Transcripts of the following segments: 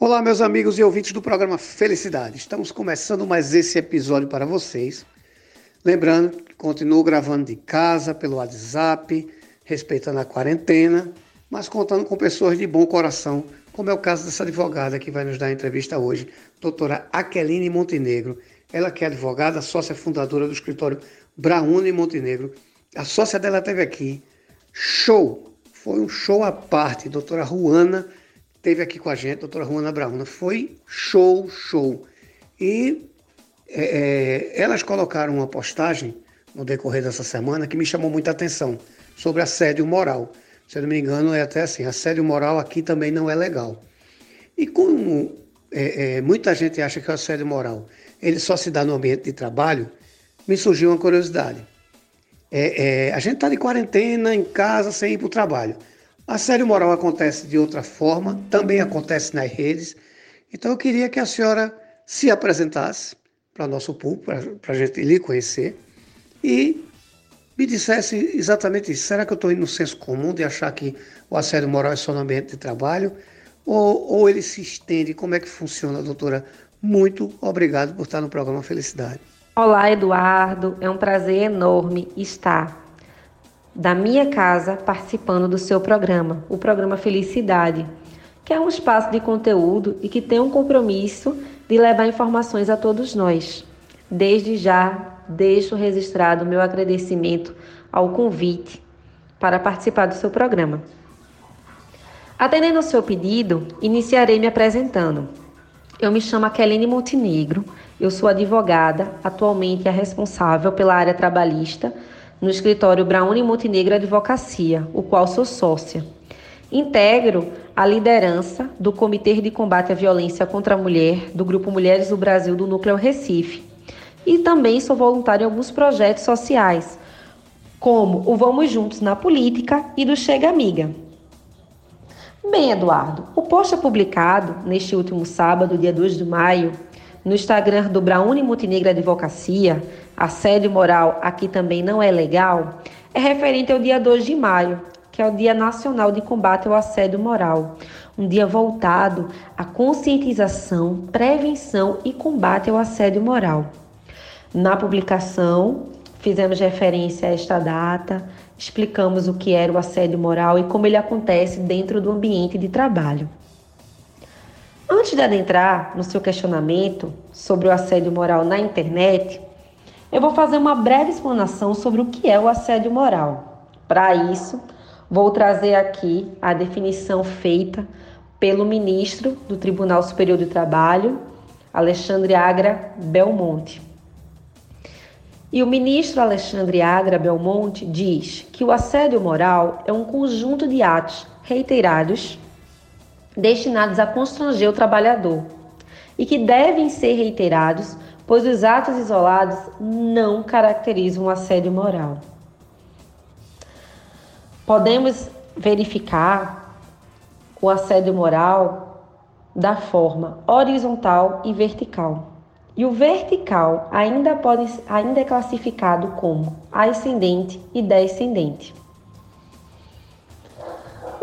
Olá, meus amigos e ouvintes do programa Felicidade. Estamos começando mais esse episódio para vocês. Lembrando que continuo gravando de casa, pelo WhatsApp, respeitando a quarentena, mas contando com pessoas de bom coração, como é o caso dessa advogada que vai nos dar a entrevista hoje, doutora Aqueline Montenegro. Ela que é advogada, sócia fundadora do escritório Brauna Montenegro. A sócia dela esteve aqui. Show! Foi um show à parte. Doutora Ruana esteve aqui com a gente, doutora Juana Brauna. Foi show, show. E é, é, elas colocaram uma postagem no decorrer dessa semana que me chamou muita atenção sobre assédio moral. Se eu não me engano, é até assim: assédio moral aqui também não é legal. E como é, é muita gente acha que o assédio moral ele só se dá no ambiente de trabalho, me surgiu uma curiosidade. É, é, a gente está de quarentena em casa sem ir para o trabalho. Assédio moral acontece de outra forma, também acontece nas redes. Então eu queria que a senhora se apresentasse para nosso público, para a gente lhe conhecer, e me dissesse exatamente isso. Será que eu estou indo no senso comum de achar que o assédio moral é só no ambiente de trabalho? Ou, ou ele se estende? Como é que funciona, doutora? Muito obrigado por estar no programa Felicidade. Olá, Eduardo. É um prazer enorme estar da minha casa participando do seu programa, o programa Felicidade, que é um espaço de conteúdo e que tem um compromisso de levar informações a todos nós. Desde já, deixo registrado meu agradecimento ao convite para participar do seu programa. Atendendo ao seu pedido, iniciarei me apresentando. Eu me chamo Aqueline Montenegro, eu sou advogada, atualmente é responsável pela área trabalhista no escritório Brauni Montenegro Advocacia, o qual sou sócia. Integro a liderança do Comitê de Combate à Violência contra a Mulher do Grupo Mulheres do Brasil do Núcleo Recife. E também sou voluntária em alguns projetos sociais, como o Vamos Juntos na Política e do Chega Amiga. Bem, Eduardo, o post é publicado neste último sábado, dia 2 de maio, no Instagram do Brauni Montenegro Advocacia, assédio moral aqui também não é legal, é referente ao dia 2 de maio, que é o Dia Nacional de Combate ao Assédio Moral, um dia voltado à conscientização, prevenção e combate ao assédio moral. Na publicação, fizemos referência a esta data, explicamos o que era o assédio moral e como ele acontece dentro do ambiente de trabalho. Antes de adentrar no seu questionamento sobre o assédio moral na internet, eu vou fazer uma breve explanação sobre o que é o assédio moral. Para isso, vou trazer aqui a definição feita pelo ministro do Tribunal Superior do Trabalho, Alexandre Agra Belmonte. E o ministro Alexandre Agra Belmonte diz que o assédio moral é um conjunto de atos reiterados destinados a constranger o trabalhador e que devem ser reiterados pois os atos isolados não caracterizam o assédio moral. Podemos verificar o assédio moral da forma horizontal e vertical. E o vertical ainda, pode, ainda é classificado como ascendente e descendente.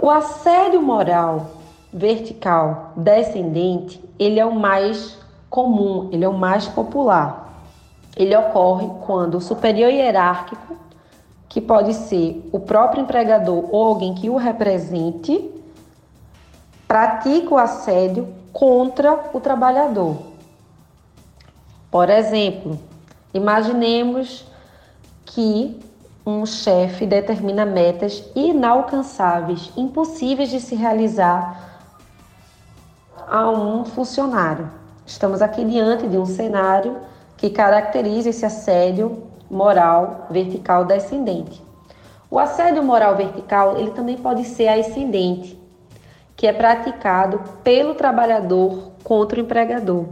O assédio moral vertical descendente, ele é o mais comum, ele é o mais popular. Ele ocorre quando o superior hierárquico, que pode ser o próprio empregador ou alguém que o represente, pratica o assédio contra o trabalhador. Por exemplo, imaginemos que um chefe determina metas inalcançáveis, impossíveis de se realizar a um funcionário. Estamos aqui diante de um cenário que caracteriza esse assédio moral vertical descendente. O assédio moral vertical, ele também pode ser ascendente, que é praticado pelo trabalhador contra o empregador.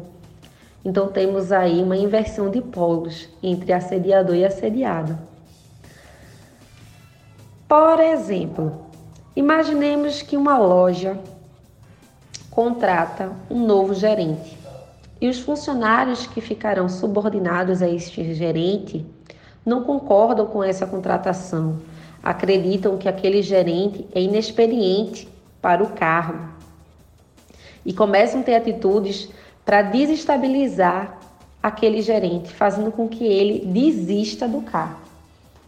Então temos aí uma inversão de polos entre assediador e assediado. Por exemplo, imaginemos que uma loja contrata um novo gerente. E os funcionários que ficarão subordinados a este gerente não concordam com essa contratação, acreditam que aquele gerente é inexperiente para o cargo. e começam a ter atitudes para desestabilizar aquele gerente, fazendo com que ele desista do cargo.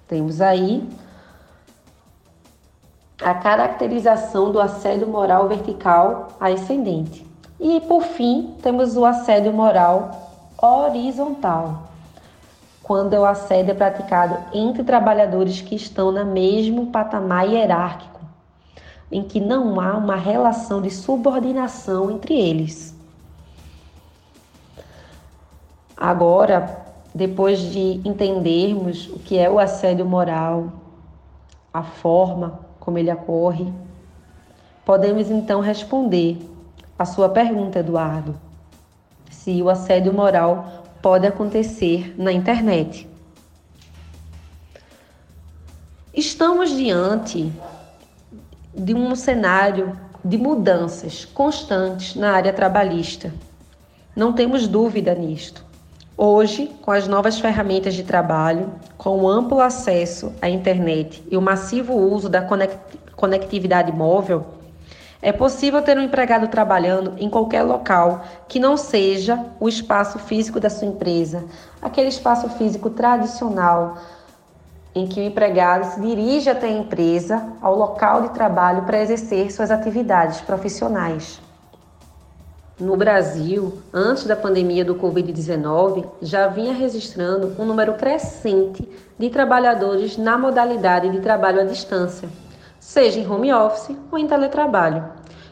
Temos aí a caracterização do assédio moral vertical ascendente. E por fim, temos o assédio moral horizontal, quando o assédio é praticado entre trabalhadores que estão no mesmo patamar hierárquico, em que não há uma relação de subordinação entre eles. Agora, depois de entendermos o que é o assédio moral, a forma como ele ocorre, podemos então responder a sua pergunta, Eduardo, se o assédio moral pode acontecer na internet. Estamos diante de um cenário de mudanças constantes na área trabalhista. Não temos dúvida nisto. Hoje, com as novas ferramentas de trabalho, com o amplo acesso à internet e o massivo uso da conectividade móvel, é possível ter um empregado trabalhando em qualquer local que não seja o espaço físico da sua empresa, aquele espaço físico tradicional em que o empregado se dirige até a empresa, ao local de trabalho para exercer suas atividades profissionais. No Brasil, antes da pandemia do Covid-19, já vinha registrando um número crescente de trabalhadores na modalidade de trabalho à distância, seja em home office ou em teletrabalho.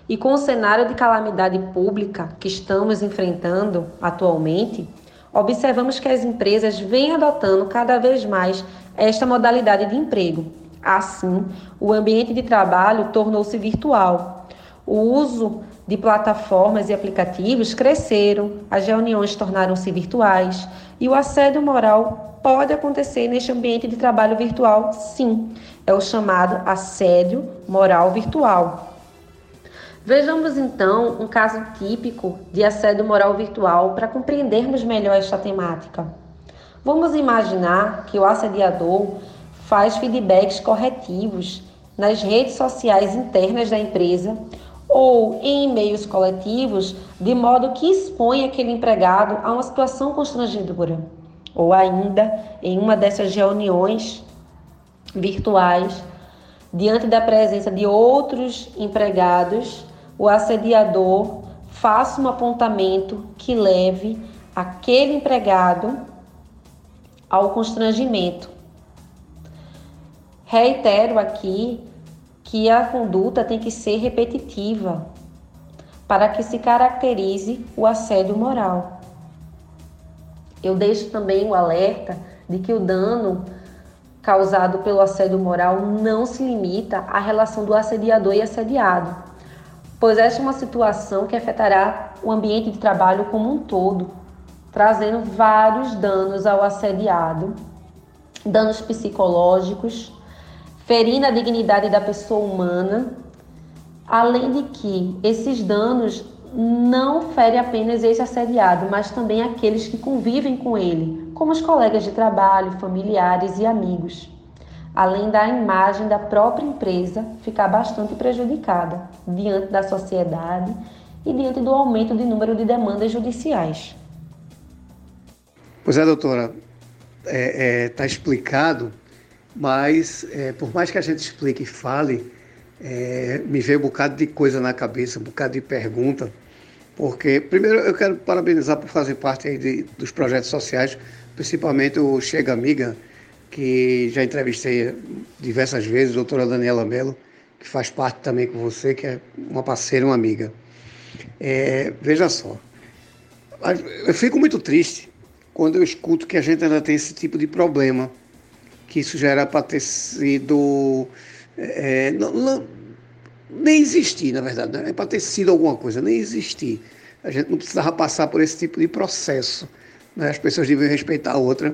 E com o cenário de calamidade pública que estamos enfrentando atualmente, observamos que as empresas vêm adotando cada vez mais esta modalidade de emprego. Assim, o ambiente de trabalho tornou-se virtual. O uso de plataformas e aplicativos cresceram, as reuniões tornaram-se virtuais e o assédio moral pode acontecer neste ambiente de trabalho virtual, sim. É o chamado assédio moral virtual. Vejamos então um caso típico de assédio moral virtual para compreendermos melhor esta temática. Vamos imaginar que o assediador faz feedbacks corretivos nas redes sociais internas da empresa ou em e-mails coletivos, de modo que expõe aquele empregado a uma situação constrangedora, ou ainda em uma dessas reuniões virtuais, diante da presença de outros empregados, o assediador faça um apontamento que leve aquele empregado ao constrangimento. Reitero aqui que a conduta tem que ser repetitiva para que se caracterize o assédio moral. Eu deixo também o alerta de que o dano causado pelo assédio moral não se limita à relação do assediador e assediado, pois esta é uma situação que afetará o ambiente de trabalho como um todo, trazendo vários danos ao assediado, danos psicológicos, ferindo a dignidade da pessoa humana, além de que esses danos não ferem apenas esse assediado, mas também aqueles que convivem com ele, como os colegas de trabalho, familiares e amigos. Além da imagem da própria empresa ficar bastante prejudicada diante da sociedade e diante do aumento de número de demandas judiciais. Pois é, doutora, está é, é, tá explicado mas, é, por mais que a gente explique e fale, é, me veio um bocado de coisa na cabeça, um bocado de pergunta. Porque, primeiro, eu quero parabenizar por fazer parte aí de, dos projetos sociais, principalmente o Chega Amiga, que já entrevistei diversas vezes, a doutora Daniela Mello, que faz parte também com você, que é uma parceira, uma amiga. É, veja só, eu fico muito triste quando eu escuto que a gente ainda tem esse tipo de problema que isso já era para ter sido. É, não, não, nem existir, na verdade, não é para ter sido alguma coisa, nem existir. A gente não precisava passar por esse tipo de processo. Né? As pessoas deviam respeitar a outra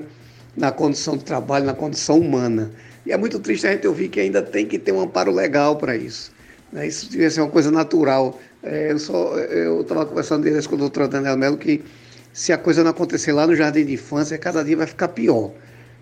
na condição de trabalho, na condição humana. E é muito triste a gente ouvir que ainda tem que ter um amparo legal para isso. Né? Isso devia ser uma coisa natural. É, eu estava conversando com a doutora Daniela Mello que se a coisa não acontecer lá no jardim de infância, cada dia vai ficar pior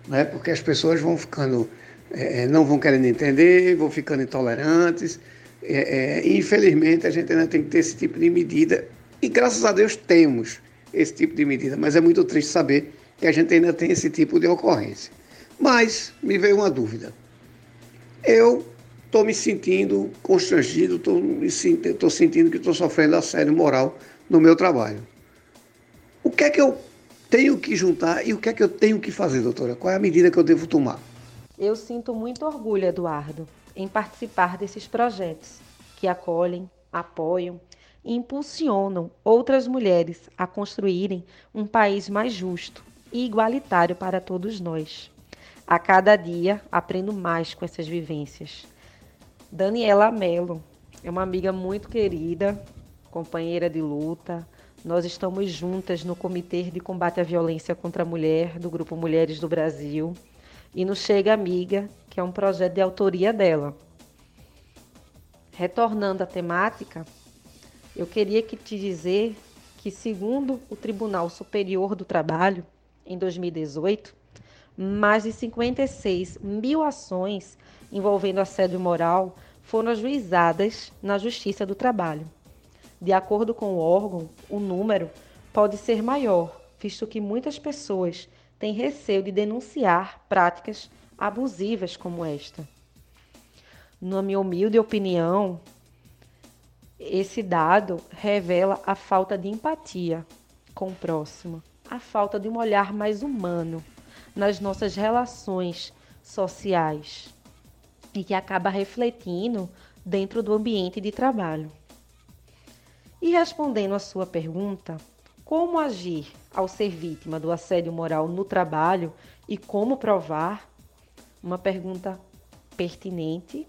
né? porque as pessoas vão ficando, é, é, não vão querendo entender, vão ficando intolerantes, É, é, infelizmente, a gente ainda tem que ter esse tipo de medida, e graças a Deus temos esse tipo de medida, mas é muito triste saber que a gente ainda tem esse tipo de ocorrência. Mas me veio uma dúvida. Eu estou me sentindo constrangido, estou sentindo que estou sofrendo assédio moral no meu trabalho. O que é que eu tenho que juntar e o que é que eu tenho que fazer, doutora? Qual é a medida que eu devo tomar? Eu sinto muito orgulho, Eduardo, em participar desses projetos que acolhem, apoiam e impulsionam outras mulheres a construírem um país mais justo e igualitário para todos nós. A cada dia aprendo mais com essas vivências. Daniela Mello é uma amiga muito querida, companheira de luta. Nós estamos juntas no Comitê de Combate à Violência contra a Mulher do Grupo Mulheres do Brasil e no Chega Amiga, que é um projeto de autoria dela. Retornando à temática, eu queria que te dizer que, segundo o Tribunal Superior do Trabalho, em 2018, mais de 56 mil ações envolvendo assédio moral foram ajuizadas na Justiça do Trabalho. De acordo com o órgão, o número pode ser maior, visto que muitas pessoas têm receio de denunciar práticas abusivas como esta. Na minha humilde opinião, esse dado revela a falta de empatia com o próximo, a falta de um olhar mais humano nas nossas relações sociais e que acaba refletindo dentro do ambiente de trabalho. E respondendo à sua pergunta, como agir ao ser vítima do assédio moral no trabalho e como provar? Uma pergunta pertinente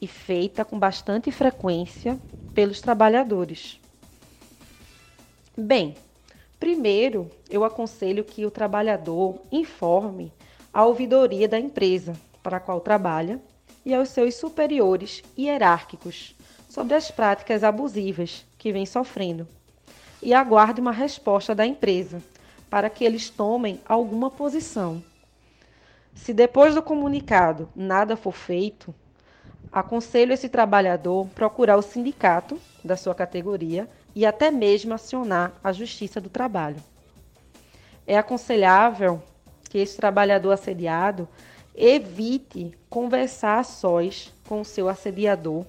e feita com bastante frequência pelos trabalhadores. Bem, Primeiro, eu aconselho que o trabalhador informe a ouvidoria da empresa para a qual trabalha e aos seus superiores hierárquicos sobre as práticas abusivas que vem sofrendo e aguarde uma resposta da empresa para que eles tomem alguma posição. Se depois do comunicado nada for feito, aconselho esse trabalhador procurar o sindicato da sua categoria e até mesmo acionar a Justiça do Trabalho. É aconselhável que esse trabalhador assediado evite conversar a sós com o seu assediador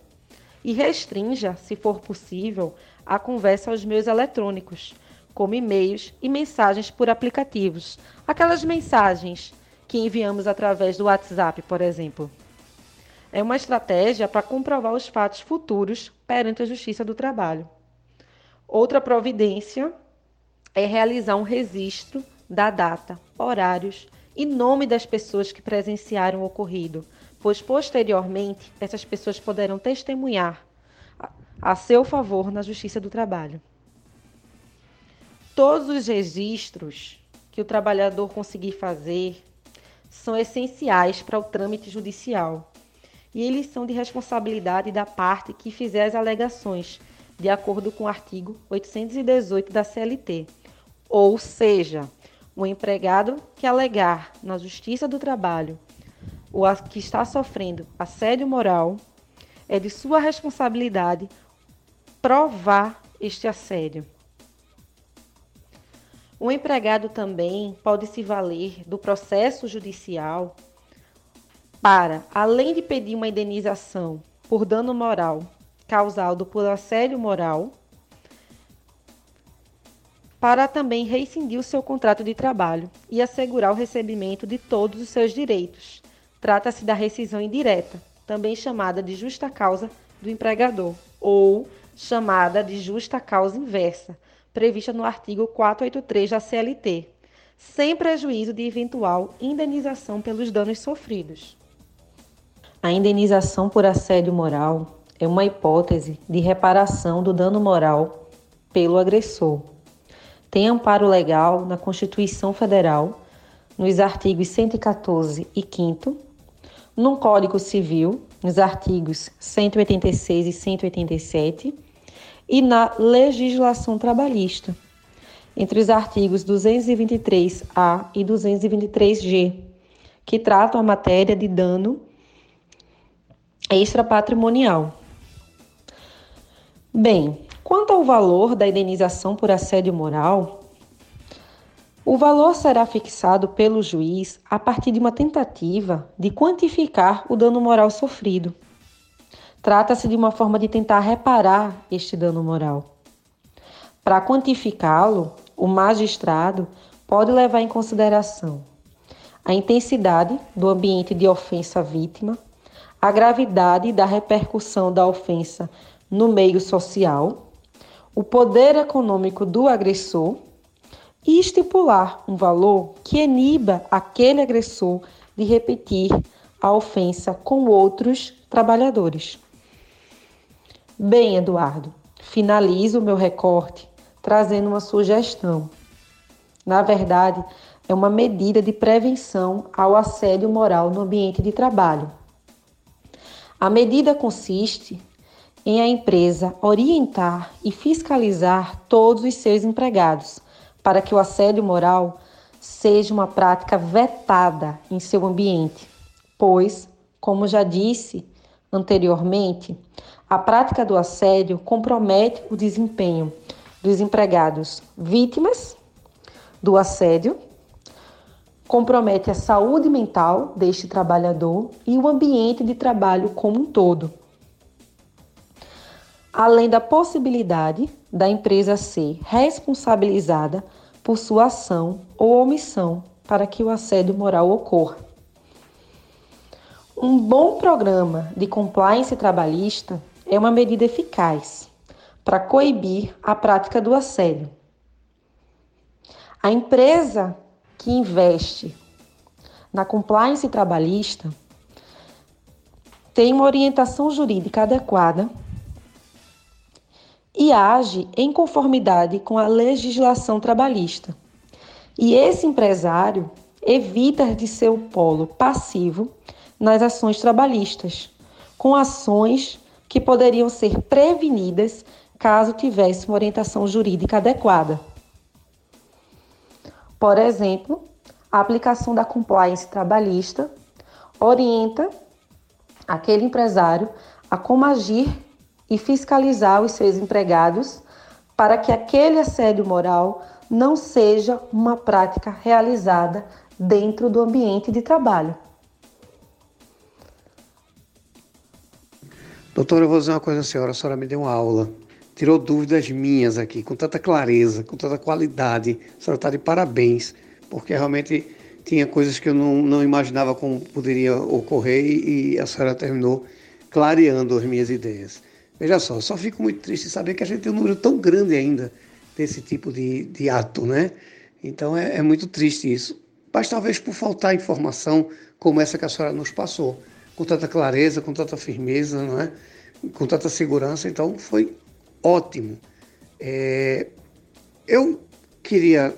e restrinja, se for possível, a conversa aos meios eletrônicos, como e-mails e mensagens por aplicativos. Aquelas mensagens que enviamos através do WhatsApp, por exemplo. É uma estratégia para comprovar os fatos futuros perante a Justiça do Trabalho. Outra providência é realizar um registro da data, horários e nome das pessoas que presenciaram o ocorrido, pois posteriormente essas pessoas poderão testemunhar a seu favor na Justiça do Trabalho. Todos os registros que o trabalhador conseguir fazer são essenciais para o trâmite judicial e eles são de responsabilidade da parte que fizer as alegações de acordo com o artigo 818 da CLT. Ou seja, o empregado que alegar na Justiça do Trabalho ou que está sofrendo assédio moral, é de sua responsabilidade provar este assédio. O empregado também pode se valer do processo judicial para, além de pedir uma indenização por dano moral causado por assédio moral, para também rescindir o seu contrato de trabalho e assegurar o recebimento de todos os seus direitos. Trata-se da rescisão indireta, também chamada de justa causa do empregador, ou chamada de justa causa inversa, prevista no artigo 483 da CLT, sem prejuízo de eventual indenização pelos danos sofridos. A indenização por assédio moral é uma hipótese de reparação do dano moral pelo agressor. Tem amparo legal na Constituição Federal, nos artigos 114 e 5, no Código Civil, nos artigos 186 e 187, e na legislação trabalhista, entre os artigos 223A e 223G, que tratam a matéria de dano extrapatrimonial. Bem, quanto ao valor da indenização por assédio moral, o valor será fixado pelo juiz a partir de uma tentativa de quantificar o dano moral sofrido. Trata-se de uma forma de tentar reparar este dano moral. Para quantificá-lo, o magistrado pode levar em consideração a intensidade do ambiente de ofensa à vítima, a gravidade da repercussão da ofensa no meio social, o poder econômico do agressor e estipular um valor que iniba aquele agressor de repetir a ofensa com outros trabalhadores. Bem, Eduardo, finalizo o meu recorte trazendo uma sugestão. Na verdade, é uma medida de prevenção ao assédio moral no ambiente de trabalho. A medida consiste em a empresa orientar e fiscalizar todos os seus empregados para que o assédio moral seja uma prática vetada em seu ambiente, pois, como já disse anteriormente, a prática do assédio compromete o desempenho dos empregados vítimas do assédio, compromete a saúde mental deste trabalhador e o ambiente de trabalho como um todo. Além da possibilidade da empresa ser responsabilizada por sua ação ou omissão para que o assédio moral ocorra. Um bom programa de compliance trabalhista é uma medida eficaz para coibir a prática do assédio. A empresa que investe na compliance trabalhista tem uma orientação jurídica adequada e age em conformidade com a legislação trabalhista. E esse empresário evita de ser o polo passivo nas ações trabalhistas, com ações que poderiam ser prevenidas caso tivesse uma orientação jurídica adequada. Por exemplo, a aplicação da compliance trabalhista orienta aquele empresário a como agir e fiscalizar os seus empregados para que aquele assédio moral não seja uma prática realizada dentro do ambiente de trabalho. Doutora, eu vou dizer uma coisa à senhora. A senhora me deu uma aula, tirou dúvidas minhas aqui, com tanta clareza, com tanta qualidade. A senhora está de parabéns, porque realmente tinha coisas que eu não, não imaginava como poderia ocorrer e a senhora terminou clareando as minhas ideias. Veja só, só fico muito triste de saber que a gente tem um número tão grande ainda desse tipo de, de ato, né? Então é, é muito triste isso. Mas talvez por faltar informação como essa que a senhora nos passou, com tanta clareza, com tanta firmeza, não é? com tanta segurança, então foi ótimo. É, eu queria,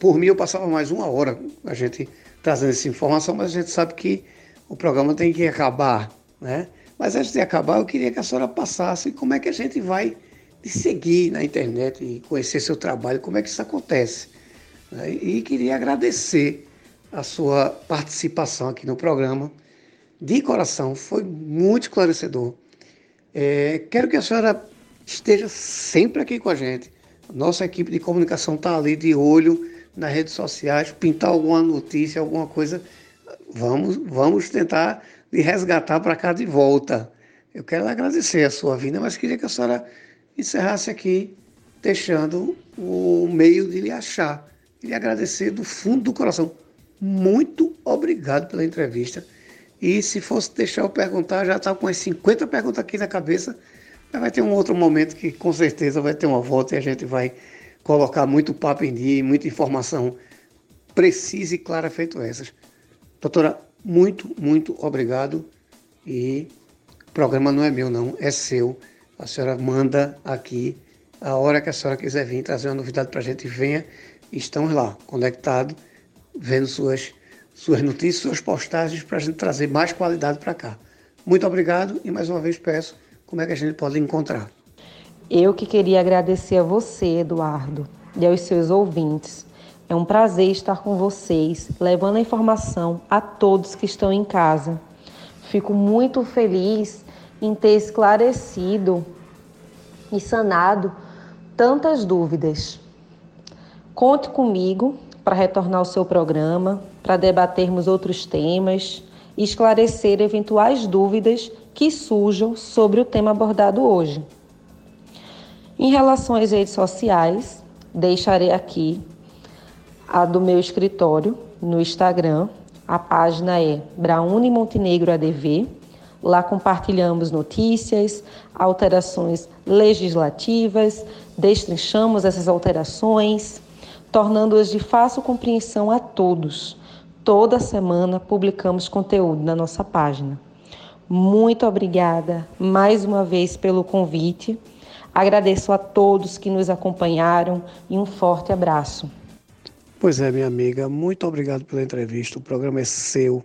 por mim, eu passava mais uma hora a gente trazendo essa informação, mas a gente sabe que o programa tem que acabar, né? Mas antes de acabar, eu queria que a senhora passasse como é que a gente vai seguir na internet e conhecer seu trabalho, como é que isso acontece. Né? E queria agradecer a sua participação aqui no programa. De coração, foi muito esclarecedor. É, quero que a senhora esteja sempre aqui com a gente. Nossa equipe de comunicação está ali de olho nas redes sociais, pintar alguma notícia, alguma coisa. Vamos, vamos tentar de resgatar para cá de volta. Eu quero agradecer a sua vinda, mas queria que a senhora encerrasse aqui, deixando o meio de lhe achar. E lhe agradecer do fundo do coração. Muito obrigado pela entrevista. E se fosse deixar eu perguntar, já estava com as 50 perguntas aqui na cabeça. Mas vai ter um outro momento que com certeza vai ter uma volta e a gente vai colocar muito papo em dia e muita informação precisa e clara feito essas. Doutora, muito, muito obrigado. E o programa não é meu, não, é seu. A senhora manda aqui a hora que a senhora quiser vir trazer uma novidade para a gente, venha. Estamos lá, conectados, vendo suas, suas notícias, suas postagens, para a gente trazer mais qualidade para cá. Muito obrigado e mais uma vez peço como é que a gente pode encontrar. Eu que queria agradecer a você, Eduardo, e aos seus ouvintes é um prazer estar com vocês, levando a informação a todos que estão em casa. Fico muito feliz em ter esclarecido e sanado tantas dúvidas. Conte comigo para retornar ao seu programa, para debatermos outros temas e esclarecer eventuais dúvidas que surjam sobre o tema abordado hoje. Em relação às redes sociais, deixarei aqui a do meu escritório no Instagram. A página é Braune Montenegro ADV. Lá compartilhamos notícias, alterações legislativas, destrinchamos essas alterações, tornando-as de fácil compreensão a todos. Toda semana publicamos conteúdo na nossa página. Muito obrigada mais uma vez pelo convite. Agradeço a todos que nos acompanharam e um forte abraço. Pois é, minha amiga, muito obrigado pela entrevista. O programa é seu.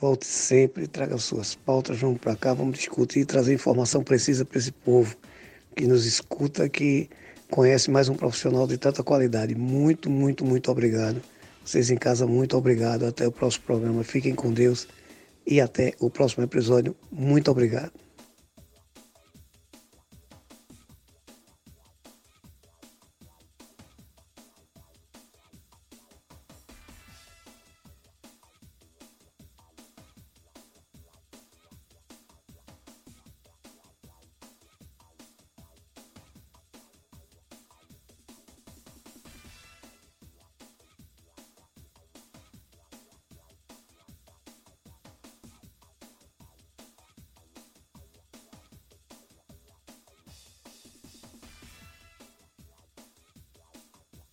Volte sempre, traga suas pautas, vamos para cá, vamos discutir e trazer informação precisa para esse povo que nos escuta, que conhece mais um profissional de tanta qualidade. Muito, muito, muito obrigado. Vocês em casa, muito obrigado. Até o próximo programa. Fiquem com Deus e até o próximo episódio. Muito obrigado.